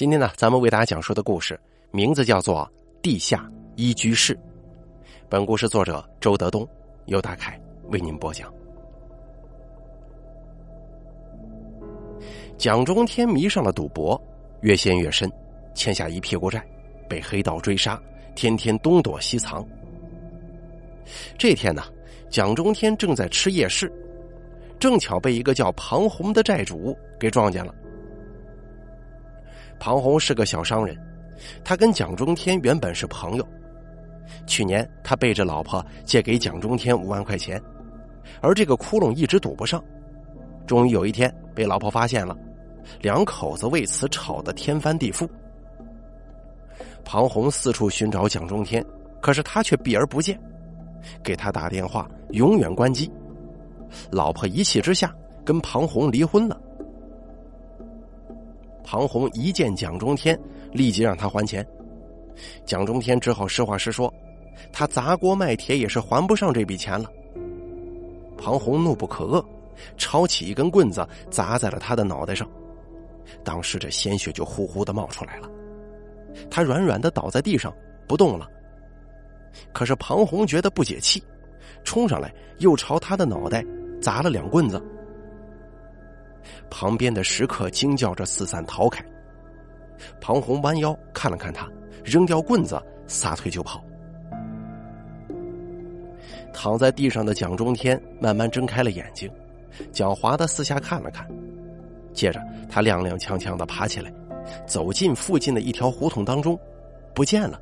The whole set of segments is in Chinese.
今天呢，咱们为大家讲述的故事名字叫做《地下一居室》。本故事作者周德东，由大凯为您播讲。蒋中天迷上了赌博，越陷越深，欠下一屁股债，被黑道追杀，天天东躲西藏。这天呢，蒋中天正在吃夜市，正巧被一个叫庞红的债主给撞见了。庞红是个小商人，他跟蒋中天原本是朋友。去年他背着老婆借给蒋中天五万块钱，而这个窟窿一直堵不上，终于有一天被老婆发现了，两口子为此吵得天翻地覆。庞红四处寻找蒋中天，可是他却避而不见，给他打电话永远关机。老婆一气之下跟庞红离婚了。庞红一见蒋中天，立即让他还钱。蒋中天只好实话实说，他砸锅卖铁也是还不上这笔钱了。庞红怒不可遏，抄起一根棍子砸在了他的脑袋上，当时这鲜血就呼呼的冒出来了。他软软的倒在地上不动了。可是庞红觉得不解气，冲上来又朝他的脑袋砸了两棍子。旁边的食客惊叫着四散逃开。庞红弯腰看了看他，扔掉棍子，撒腿就跑。躺在地上的蒋中天慢慢睁开了眼睛，狡猾的四下看了看，接着他踉踉跄跄的爬起来，走进附近的一条胡同当中，不见了。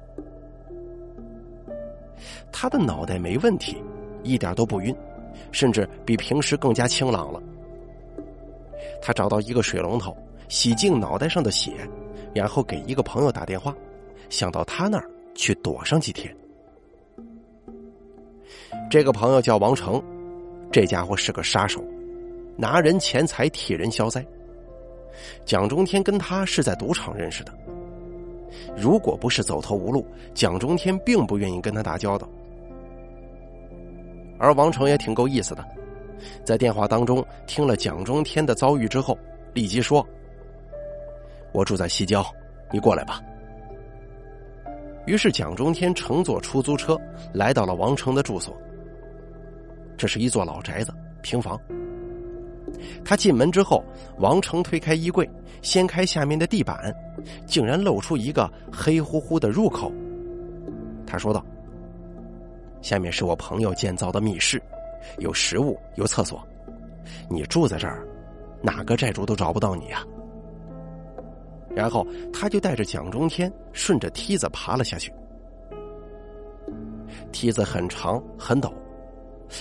他的脑袋没问题，一点都不晕，甚至比平时更加清朗了。他找到一个水龙头，洗净脑袋上的血，然后给一个朋友打电话，想到他那儿去躲上几天。这个朋友叫王成，这家伙是个杀手，拿人钱财替人消灾。蒋中天跟他是在赌场认识的，如果不是走投无路，蒋中天并不愿意跟他打交道。而王成也挺够意思的。在电话当中听了蒋中天的遭遇之后，立即说：“我住在西郊，你过来吧。”于是蒋中天乘坐出租车来到了王成的住所。这是一座老宅子，平房。他进门之后，王成推开衣柜，掀开下面的地板，竟然露出一个黑乎乎的入口。他说道：“下面是我朋友建造的密室。”有食物，有厕所，你住在这儿，哪个债主都找不到你呀。然后他就带着蒋中天顺着梯子爬了下去。梯子很长很陡，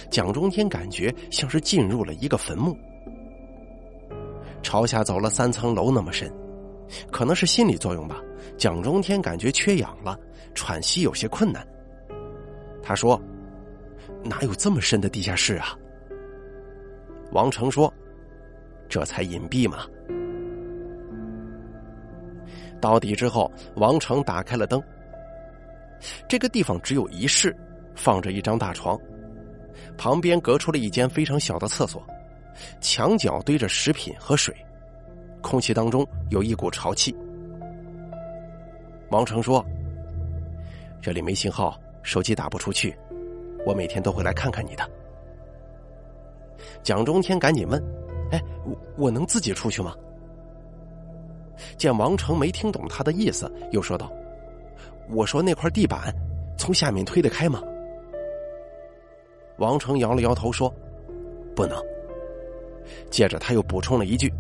蒋中天感觉像是进入了一个坟墓。朝下走了三层楼那么深，可能是心理作用吧。蒋中天感觉缺氧了，喘息有些困难。他说。哪有这么深的地下室啊？王成说：“这才隐蔽嘛。”到底之后，王成打开了灯。这个地方只有一室，放着一张大床，旁边隔出了一间非常小的厕所，墙角堆着食品和水，空气当中有一股潮气。王成说：“这里没信号，手机打不出去。”我每天都会来看看你的。蒋中天赶紧问：“哎，我我能自己出去吗？”见王成没听懂他的意思，又说道：“我说那块地板从下面推得开吗？”王成摇了摇头说：“不能。”接着他又补充了一句：“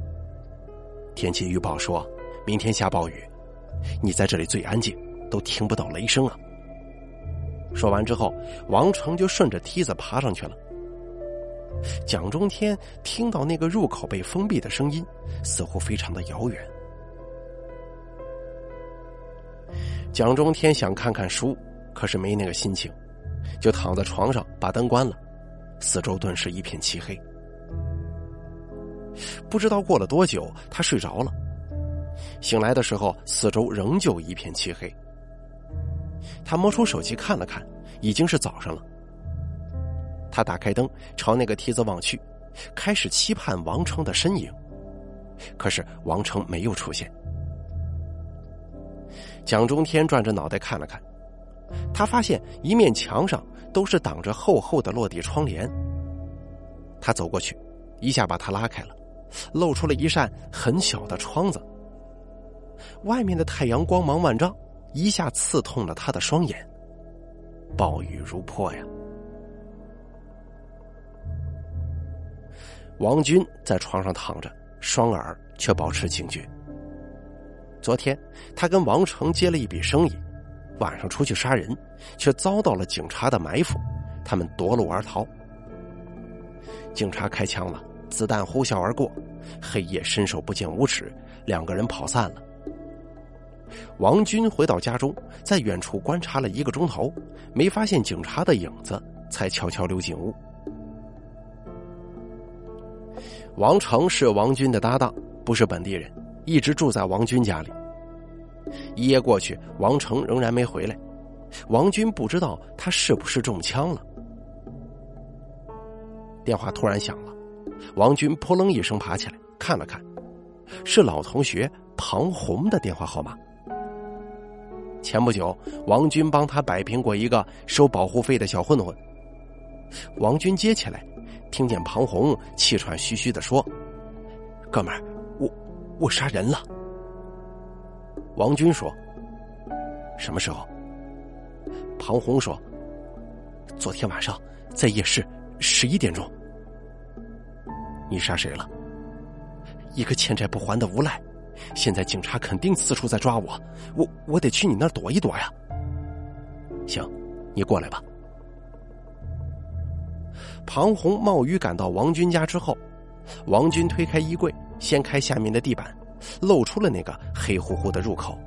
天气预报说明天下暴雨，你在这里最安静，都听不到雷声啊。”说完之后，王成就顺着梯子爬上去了。蒋中天听到那个入口被封闭的声音，似乎非常的遥远。蒋中天想看看书，可是没那个心情，就躺在床上把灯关了，四周顿时一片漆黑。不知道过了多久，他睡着了，醒来的时候，四周仍旧一片漆黑。他摸出手机看了看，已经是早上了。他打开灯，朝那个梯子望去，开始期盼王成的身影。可是王成没有出现。蒋中天转着脑袋看了看，他发现一面墙上都是挡着厚厚的落地窗帘。他走过去，一下把它拉开了，露出了一扇很小的窗子。外面的太阳光芒万丈，一下刺痛了他的双眼。暴雨如泼呀！王军在床上躺着，双耳却保持警觉。昨天他跟王成接了一笔生意，晚上出去杀人，却遭到了警察的埋伏，他们夺路而逃。警察开枪了，子弹呼啸而过，黑夜伸手不见五指，两个人跑散了。王军回到家中，在远处观察了一个钟头，没发现警察的影子，才悄悄溜进屋。王成是王军的搭档，不是本地人，一直住在王军家里。一夜过去，王成仍然没回来，王军不知道他是不是中枪了。电话突然响了，王军扑棱一声爬起来，看了看，是老同学庞红的电话号码。前不久，王军帮他摆平过一个收保护费的小混混。王军接起来。听见庞红气喘吁吁的说：“哥们儿，我我杀人了。”王军说：“什么时候？”庞红说：“昨天晚上在夜市十一点钟。”你杀谁了？一个欠债不还的无赖，现在警察肯定四处在抓我，我我得去你那儿躲一躲呀。行，你过来吧。庞红冒雨赶到王军家之后，王军推开衣柜，掀开下面的地板，露出了那个黑乎乎的入口。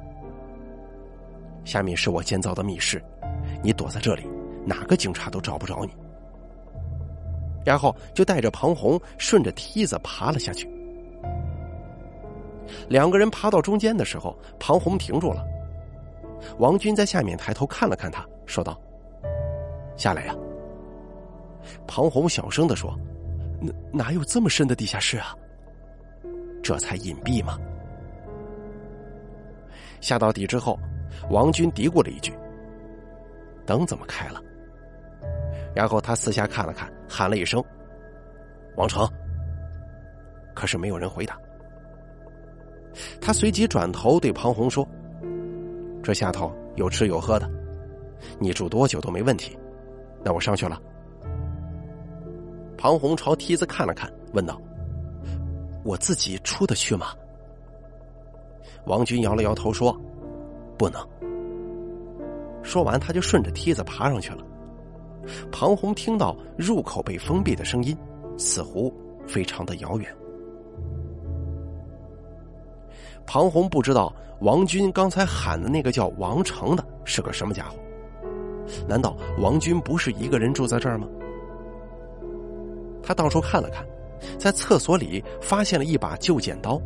下面是我建造的密室，你躲在这里，哪个警察都找不着你。然后就带着庞红顺着梯子爬了下去。两个人爬到中间的时候，庞红停住了。王军在下面抬头看了看他，说道：“下来呀。”庞红小声的说：“哪哪有这么深的地下室啊？这才隐蔽嘛。”下到底之后，王军嘀咕了一句：“灯怎么开了？”然后他四下看了看，喊了一声：“王成。”可是没有人回答。他随即转头对庞红说：“这下头有吃有喝的，你住多久都没问题。那我上去了。”庞红朝梯子看了看，问道：“我自己出得去吗？”王军摇了摇头说：“不能。”说完，他就顺着梯子爬上去了。庞红听到入口被封闭的声音，似乎非常的遥远。庞红不知道王军刚才喊的那个叫王成的是个什么家伙？难道王军不是一个人住在这儿吗？他到处看了看，在厕所里发现了一把旧剪刀，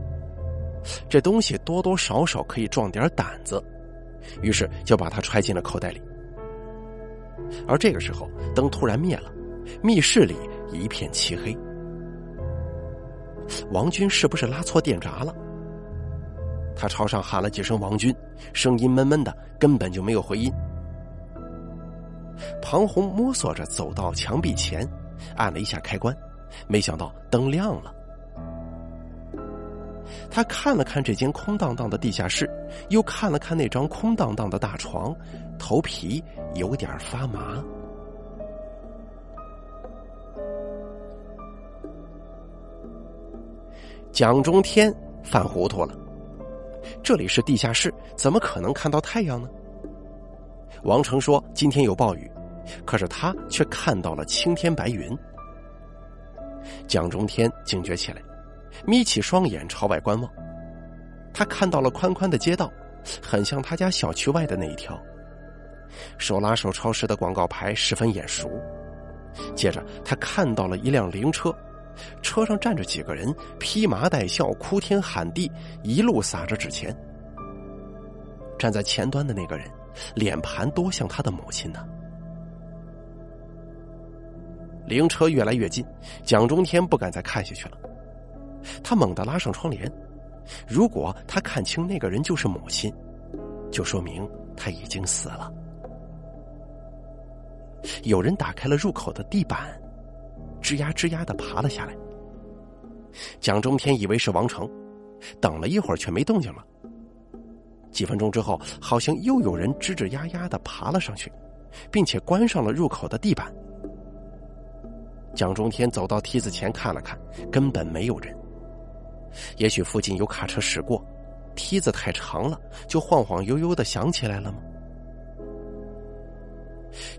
这东西多多少少可以壮点胆子，于是就把它揣进了口袋里。而这个时候，灯突然灭了，密室里一片漆黑。王军是不是拉错电闸了？他朝上喊了几声“王军”，声音闷闷的，根本就没有回音。庞红摸索着走到墙壁前。按了一下开关，没想到灯亮了。他看了看这间空荡荡的地下室，又看了看那张空荡荡的大床，头皮有点发麻。蒋中天犯糊涂了，这里是地下室，怎么可能看到太阳呢？王成说今天有暴雨。可是他却看到了青天白云。蒋中天警觉起来，眯起双眼朝外观望。他看到了宽宽的街道，很像他家小区外的那一条。手拉手超市的广告牌十分眼熟。接着他看到了一辆灵车，车上站着几个人，披麻戴孝，哭天喊地，一路撒着纸钱。站在前端的那个人，脸盘多像他的母亲呢。灵车越来越近，蒋中天不敢再看下去了。他猛地拉上窗帘，如果他看清那个人就是母亲，就说明他已经死了。有人打开了入口的地板，吱呀吱呀的爬了下来。蒋中天以为是王成，等了一会儿却没动静了。几分钟之后，好像又有人吱吱呀呀的爬了上去，并且关上了入口的地板。蒋中天走到梯子前看了看，根本没有人。也许附近有卡车驶过，梯子太长了，就晃晃悠悠的想起来了吗？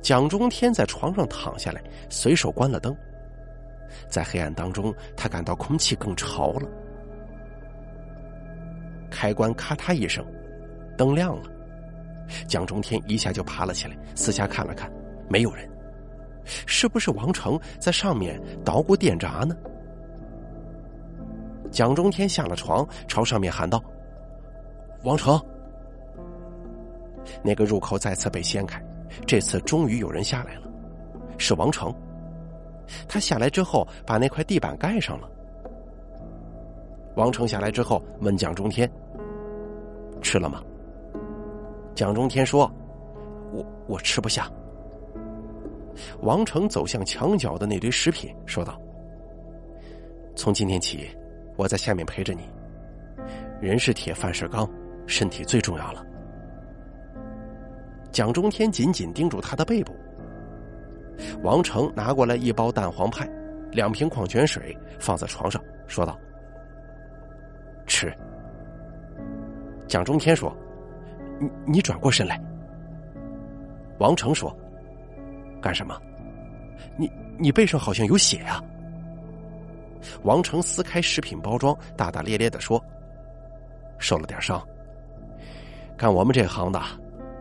蒋中天在床上躺下来，随手关了灯。在黑暗当中，他感到空气更潮了。开关咔嗒一声，灯亮了。蒋中天一下就爬了起来，四下看了看，没有人。是不是王成在上面捣鼓电闸呢？蒋中天下了床，朝上面喊道：“王成！”那个入口再次被掀开，这次终于有人下来了，是王成。他下来之后，把那块地板盖上了。王成下来之后，问蒋中天：“吃了吗？”蒋中天说：“我我吃不下。”王成走向墙角的那堆食品，说道：“从今天起，我在下面陪着你。人是铁，饭是钢，身体最重要了。”蒋中天紧紧盯住他的背部。王成拿过来一包蛋黄派，两瓶矿泉水放在床上，说道：“吃。”蒋中天说：“你你转过身来。”王成说。干什么？你你背上好像有血啊！王成撕开食品包装，大大咧咧的说：“受了点伤。干我们这行的，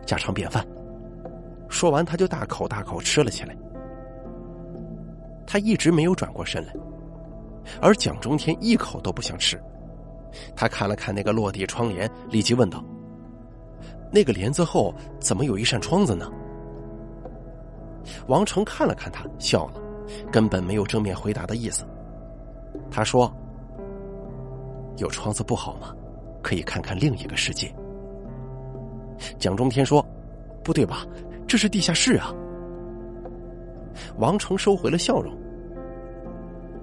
家常便饭。”说完，他就大口大口吃了起来。他一直没有转过身来，而蒋中天一口都不想吃。他看了看那个落地窗帘，立即问道：“那个帘子后怎么有一扇窗子呢？”王成看了看他，笑了，根本没有正面回答的意思。他说：“有窗子不好吗？可以看看另一个世界。”蒋中天说：“不对吧？这是地下室啊。”王成收回了笑容。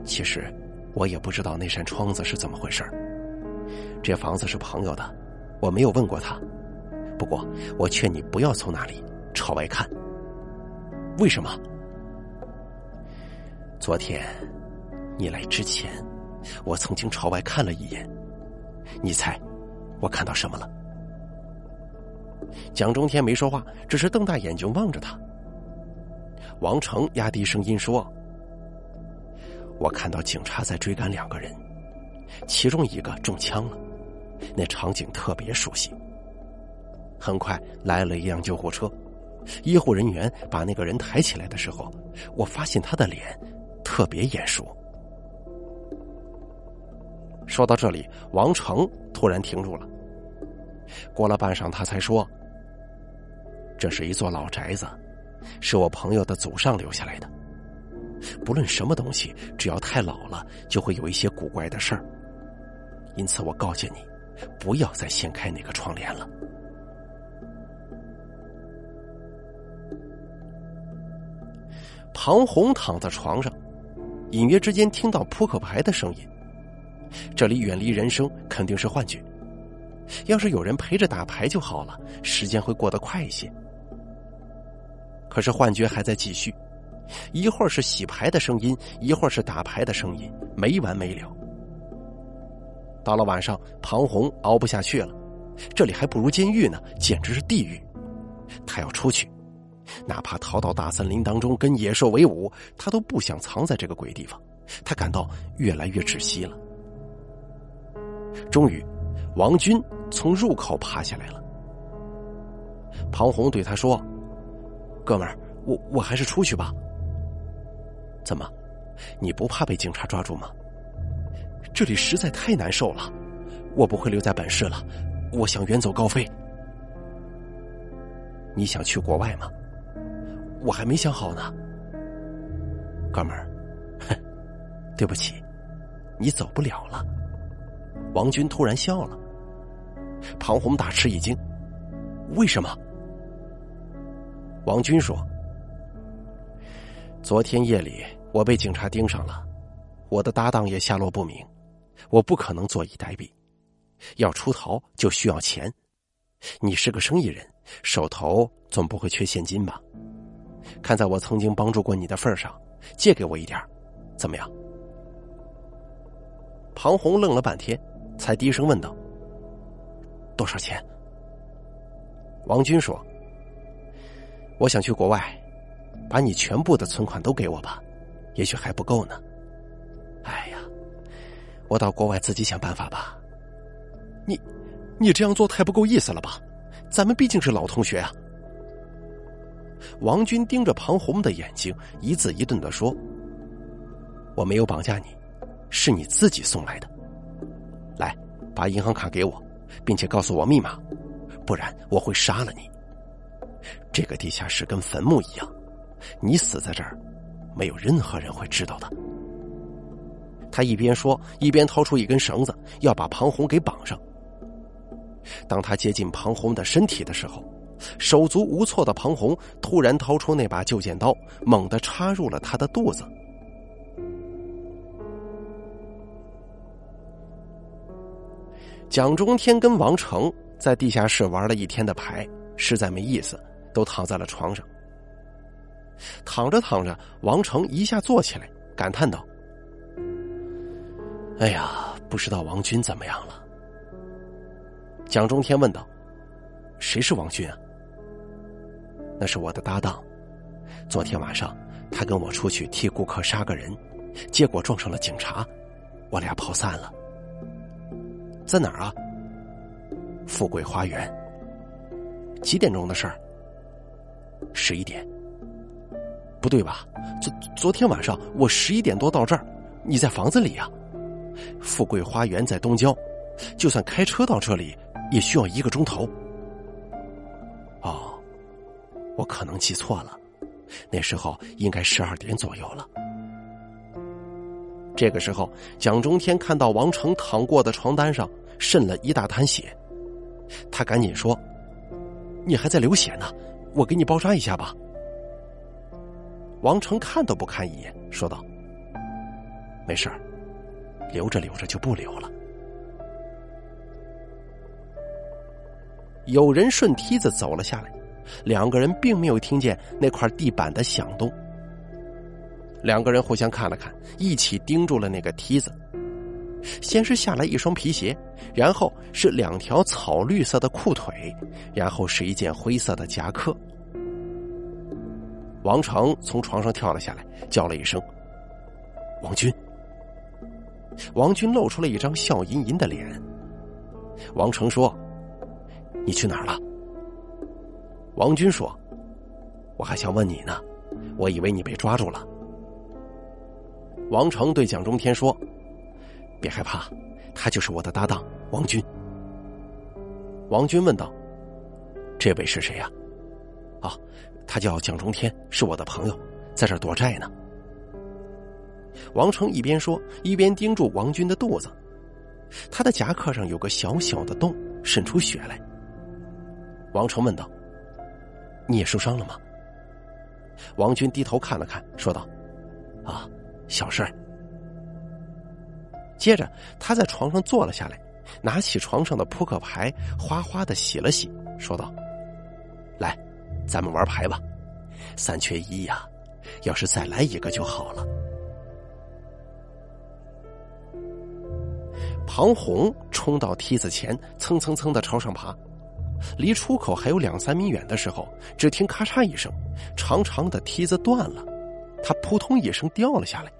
其实，我也不知道那扇窗子是怎么回事这房子是朋友的，我没有问过他。不过，我劝你不要从那里朝外看。为什么？昨天你来之前，我曾经朝外看了一眼。你猜，我看到什么了？蒋中天没说话，只是瞪大眼睛望着他。王成压低声音说：“我看到警察在追赶两个人，其中一个中枪了，那场景特别熟悉。很快来了一辆救护车。”医护人员把那个人抬起来的时候，我发现他的脸特别眼熟。说到这里，王成突然停住了。过了半晌，他才说：“这是一座老宅子，是我朋友的祖上留下来的。不论什么东西，只要太老了，就会有一些古怪的事儿。因此，我告诫你，不要再掀开那个窗帘了。”庞红躺在床上，隐约之间听到扑克牌的声音。这里远离人声，肯定是幻觉。要是有人陪着打牌就好了，时间会过得快一些。可是幻觉还在继续，一会儿是洗牌的声音，一会儿是打牌的声音，没完没了。到了晚上，庞红熬不下去了，这里还不如监狱呢，简直是地狱。他要出去。哪怕逃到大森林当中跟野兽为伍，他都不想藏在这个鬼地方。他感到越来越窒息了。终于，王军从入口爬下来了。庞红对他说：“哥们儿，我我还是出去吧。怎么，你不怕被警察抓住吗？这里实在太难受了，我不会留在本市了。我想远走高飞。你想去国外吗？”我还没想好呢，哥们儿，哼，对不起，你走不了了。王军突然笑了，庞红大吃一惊：“为什么？王军说：“昨天夜里我被警察盯上了，我的搭档也下落不明，我不可能坐以待毙。要出逃就需要钱，你是个生意人，手头总不会缺现金吧？看在我曾经帮助过你的份上，借给我一点，怎么样？”庞红愣了半天，才低声问道：“多少钱？”王军说。我想去国外，把你全部的存款都给我吧，也许还不够呢。哎呀，我到国外自己想办法吧。你，你这样做太不够意思了吧？咱们毕竟是老同学啊。王军盯着庞红的眼睛，一字一顿的说：“我没有绑架你，是你自己送来的。来，把银行卡给我，并且告诉我密码，不然我会杀了你。”这个地下室跟坟墓一样，你死在这儿，没有任何人会知道的。他一边说，一边掏出一根绳子，要把庞红给绑上。当他接近庞红的身体的时候，手足无措的庞红突然掏出那把旧剪刀，猛地插入了他的肚子。蒋中天跟王成在地下室玩了一天的牌，实在没意思。都躺在了床上，躺着躺着，王成一下坐起来，感叹道：“哎呀，不知道王军怎么样了。”蒋中天问道：“谁是王军啊？”“那是我的搭档，昨天晚上他跟我出去替顾客杀个人，结果撞上了警察，我俩跑散了。在哪儿啊？富贵花园。几点钟的事儿？”十一点，不对吧？昨昨天晚上我十一点多到这儿，你在房子里呀？富贵花园在东郊，就算开车到这里也需要一个钟头。哦，我可能记错了，那时候应该十二点左右了。这个时候，蒋中天看到王成躺过的床单上渗了一大滩血，他赶紧说：“你还在流血呢。”我给你包扎一下吧。王成看都不看一眼，说道：“没事儿，留着留着就不留了。”有人顺梯子走了下来，两个人并没有听见那块地板的响动。两个人互相看了看，一起盯住了那个梯子。先是下来一双皮鞋，然后是两条草绿色的裤腿，然后是一件灰色的夹克。王成从床上跳了下来，叫了一声：“王军。”王军露出了一张笑吟吟的脸。王成说：“你去哪儿了？”王军说：“我还想问你呢，我以为你被抓住了。”王成对蒋中天说。别害怕，他就是我的搭档王军。王军问道：“这位是谁呀？”“啊，他叫蒋中天，是我的朋友，在这躲债呢。”王成一边说，一边盯住王军的肚子，他的夹克上有个小小的洞，渗出血来。王成问道：“你也受伤了吗？”王军低头看了看，说道：“啊，小事儿。”接着，他在床上坐了下来，拿起床上的扑克牌，哗哗的洗了洗，说道：“来，咱们玩牌吧，三缺一呀，要是再来一个就好了。”庞红冲到梯子前，蹭蹭蹭的朝上爬，离出口还有两三米远的时候，只听咔嚓一声，长长的梯子断了，他扑通一声掉了下来。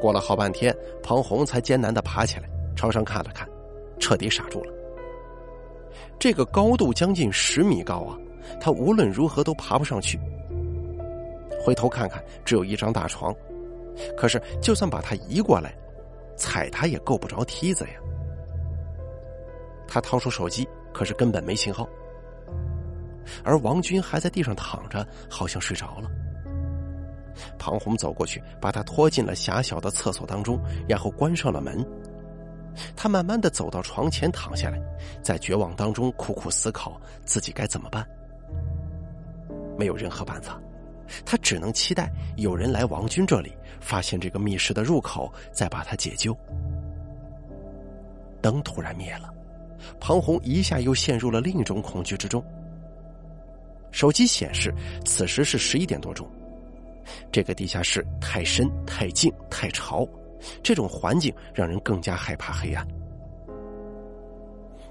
过了好半天，庞红才艰难的爬起来，朝上看了看，彻底傻住了。这个高度将近十米高啊，他无论如何都爬不上去。回头看看，只有一张大床，可是就算把他移过来，踩他也够不着梯子呀。他掏出手机，可是根本没信号。而王军还在地上躺着，好像睡着了。庞红走过去，把他拖进了狭小的厕所当中，然后关上了门。他慢慢的走到床前躺下来，在绝望当中苦苦思考自己该怎么办。没有任何办法，他只能期待有人来王军这里，发现这个密室的入口，再把他解救。灯突然灭了，庞红一下又陷入了另一种恐惧之中。手机显示此时是十一点多钟，这个地下室太深、太静、太潮，这种环境让人更加害怕黑暗。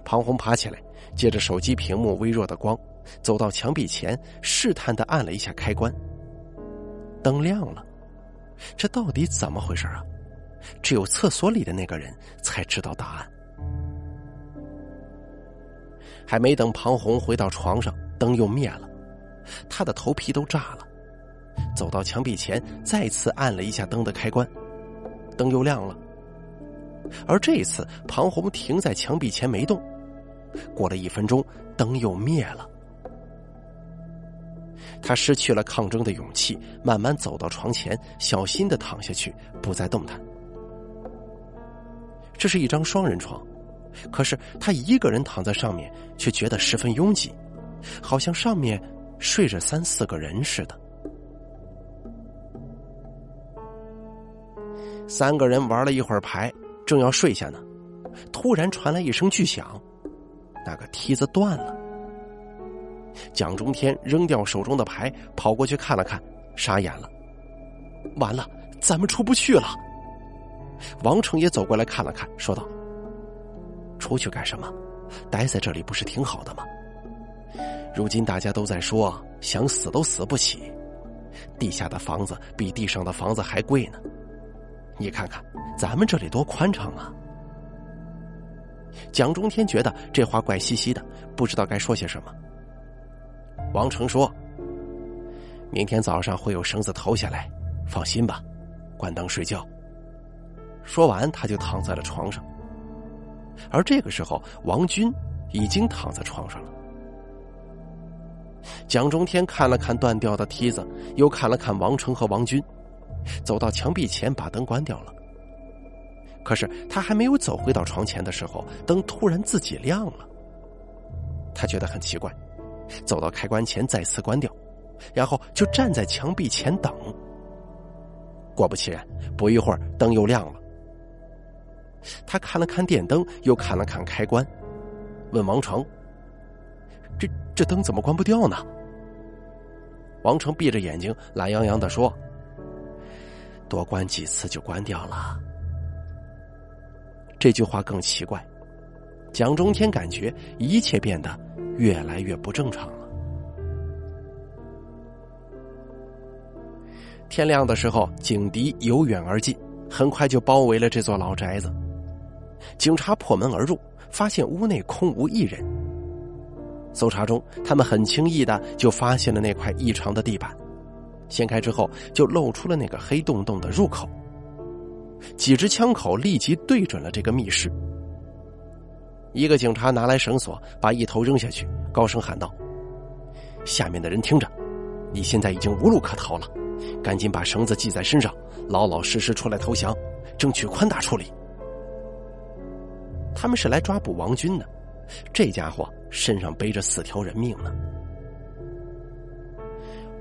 庞红爬起来，借着手机屏幕微弱的光。走到墙壁前，试探的按了一下开关，灯亮了。这到底怎么回事啊？只有厕所里的那个人才知道答案。还没等庞红回到床上，灯又灭了，他的头皮都炸了。走到墙壁前，再次按了一下灯的开关，灯又亮了。而这一次，庞红停在墙壁前没动。过了一分钟，灯又灭了。他失去了抗争的勇气，慢慢走到床前，小心的躺下去，不再动弹。这是一张双人床，可是他一个人躺在上面，却觉得十分拥挤，好像上面睡着三四个人似的。三个人玩了一会儿牌，正要睡下呢，突然传来一声巨响，那个梯子断了。蒋中天扔掉手中的牌，跑过去看了看，傻眼了。完了，咱们出不去了。王成也走过来看了看，说道：“出去干什么？待在这里不是挺好的吗？如今大家都在说，想死都死不起。地下的房子比地上的房子还贵呢。你看看，咱们这里多宽敞啊。”蒋中天觉得这话怪兮兮的，不知道该说些什么。王成说：“明天早上会有绳子投下来，放心吧，关灯睡觉。”说完，他就躺在了床上。而这个时候，王军已经躺在床上了。蒋中天看了看断掉的梯子，又看了看王成和王军，走到墙壁前，把灯关掉了。可是他还没有走回到床前的时候，灯突然自己亮了。他觉得很奇怪。走到开关前，再次关掉，然后就站在墙壁前等。果不其然，不一会儿灯又亮了。他看了看电灯，又看了看开关，问王成：“这这灯怎么关不掉呢？”王成闭着眼睛，懒洋洋的说：“多关几次就关掉了。”这句话更奇怪。蒋中天感觉一切变得。越来越不正常了。天亮的时候，警笛由远而近，很快就包围了这座老宅子。警察破门而入，发现屋内空无一人。搜查中，他们很轻易的就发现了那块异常的地板，掀开之后，就露出了那个黑洞洞的入口。几支枪口立即对准了这个密室。一个警察拿来绳索，把一头扔下去，高声喊道：“下面的人听着，你现在已经无路可逃了，赶紧把绳子系在身上，老老实实出来投降，争取宽大处理。”他们是来抓捕王军的，这家伙身上背着四条人命呢。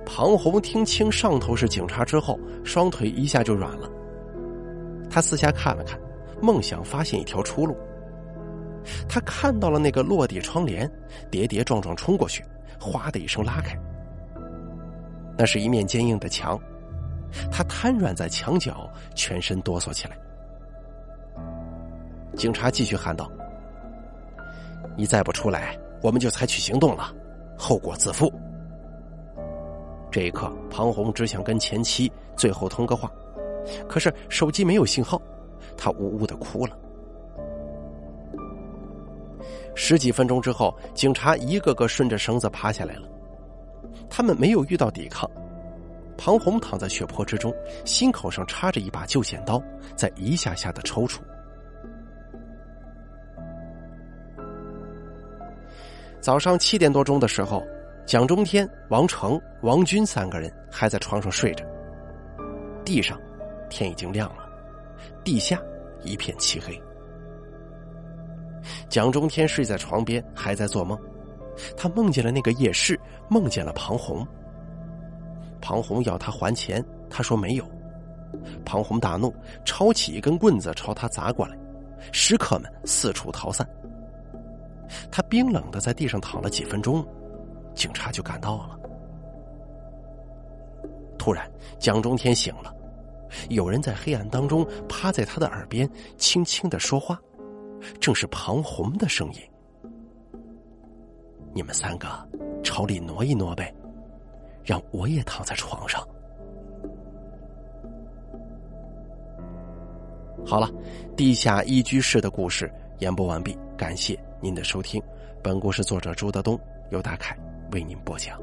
庞红听清上头是警察之后，双腿一下就软了。他四下看了看，梦想发现一条出路。他看到了那个落地窗帘，跌跌撞撞冲过去，哗的一声拉开。那是一面坚硬的墙，他瘫软在墙角，全身哆嗦起来。警察继续喊道：“你再不出来，我们就采取行动了，后果自负。”这一刻，庞红只想跟前妻最后通个话，可是手机没有信号，他呜呜的哭了。十几分钟之后，警察一个个顺着绳子爬下来了。他们没有遇到抵抗。庞红躺在血泊之中，心口上插着一把旧剪刀，在一下下的抽搐。早上七点多钟的时候，蒋中天、王成、王军三个人还在床上睡着。地上，天已经亮了，地下一片漆黑。蒋中天睡在床边，还在做梦。他梦见了那个夜市，梦见了庞红。庞红要他还钱，他说没有。庞红大怒，抄起一根棍子朝他砸过来，食客们四处逃散。他冰冷的在地上躺了几分钟，警察就赶到了。突然，蒋中天醒了，有人在黑暗当中趴在他的耳边轻轻的说话，正是庞红的声音。你们三个朝里挪一挪呗，让我也躺在床上。好了，地下一居室的故事演播完毕，感谢您的收听。本故事作者朱德东由大凯为您播讲。